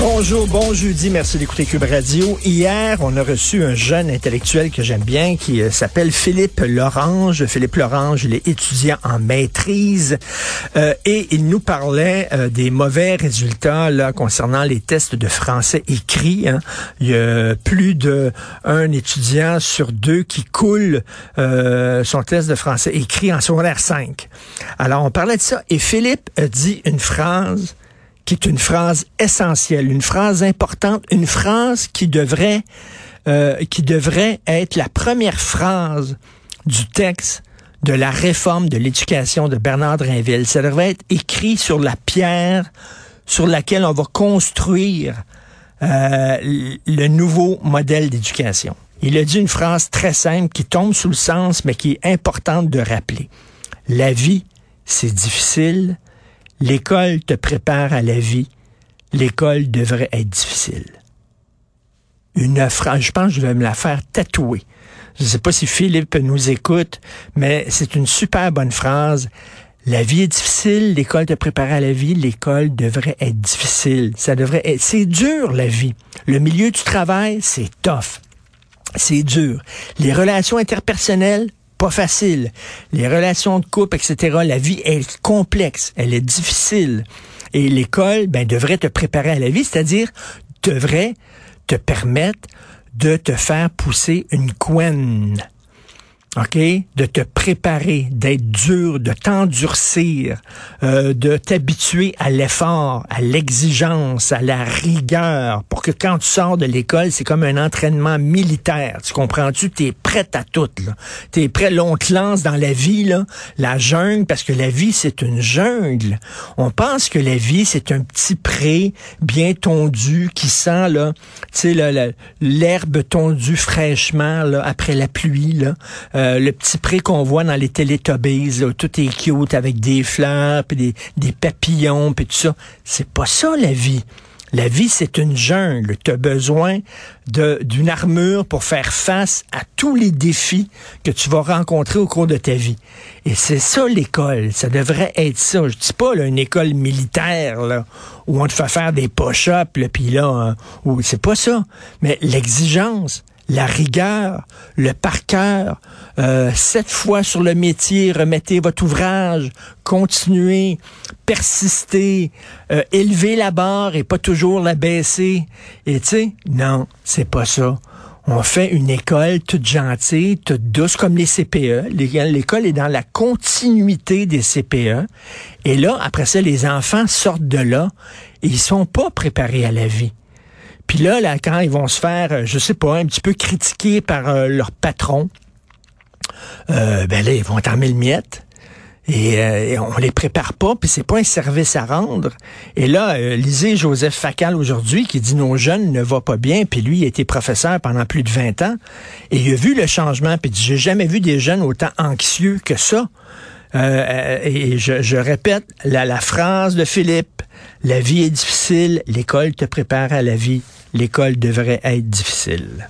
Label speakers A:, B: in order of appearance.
A: Bonjour, bon jeudi, merci d'écouter Cube Radio. Hier, on a reçu un jeune intellectuel que j'aime bien qui euh, s'appelle Philippe Lorange. Philippe Lorange, il est étudiant en maîtrise euh, et il nous parlait euh, des mauvais résultats concernant les tests de français écrit. Hein. Il y a plus de un étudiant sur deux qui coule son test de français écrit en secondaire 5. Alors, on parlait de ça et Philippe dit une phrase qui est une phrase essentielle, une phrase importante, une phrase qui devrait, euh, qui devrait être la première phrase du texte de la réforme de l'éducation de Bernard Drinville. Ça devrait être écrit sur la pierre sur laquelle on va construire euh, le nouveau modèle d'éducation. Il a dit une phrase très simple qui tombe sous le sens, mais qui est importante de rappeler. La vie, c'est difficile, L'école te prépare à la vie. L'école devrait être difficile. Une phrase, je pense que je vais me la faire tatouer. Je ne sais pas si Philippe nous écoute, mais c'est une super bonne phrase. La vie est difficile, l'école te prépare à la vie, l'école devrait être difficile. Ça devrait être, c'est dur la vie. Le milieu du travail, c'est tough. C'est dur. Les relations interpersonnelles, pas facile. Les relations de couple, etc., la vie est complexe, elle est difficile. Et l'école, ben, devrait te préparer à la vie, c'est-à-dire devrait te permettre de te faire pousser une couenne. OK? De te préparer, d'être dur, de t'endurcir, euh, de t'habituer à l'effort, à l'exigence, à la rigueur, pour que quand tu sors de l'école, c'est comme un entraînement militaire. Tu comprends-tu? Tu es prête à tout. Tu es prêt. Là, on te lance dans la vie, là, la jungle, parce que la vie, c'est une jungle. On pense que la vie, c'est un petit pré bien tondu qui sent là, l'herbe tondue fraîchement là, après la pluie. Là. Euh, le petit pré qu'on voit dans les Teletubbies, tout est cute avec des fleurs, puis des, papillons, puis tout ça. C'est pas ça la vie. La vie, c'est une jungle. Tu as besoin d'une armure pour faire face à tous les défis que tu vas rencontrer au cours de ta vie. Et c'est ça l'école. Ça devrait être ça. Je dis pas une école militaire là, où on te fait faire des push-ups, puis là, euh, c'est pas ça. Mais l'exigence, la rigueur, le par cœur, euh, sept fois sur le métier, remettez votre ouvrage, continuez, persistez, euh, élevez la barre et pas toujours la baisser. Et tu sais, non, c'est pas ça. On fait une école toute gentille, toute douce, comme les CPE. L'école est dans la continuité des CPE. Et là, après ça, les enfants sortent de là et ils sont pas préparés à la vie. Puis là, là, quand ils vont se faire, euh, je sais pas, un petit peu critiquer par euh, leur patron, euh, ben là, ils vont en le miette. Et, on les prépare pas, puis c'est pas un service à rendre. Et là, lisez Joseph Facal aujourd'hui qui dit nos jeunes ne vont pas bien, puis lui il a été professeur pendant plus de 20 ans et il a vu le changement, puis dit j'ai jamais vu des jeunes autant anxieux que ça. et je, répète la, la phrase de Philippe la vie est difficile, l'école te prépare à la vie l'école devrait être difficile.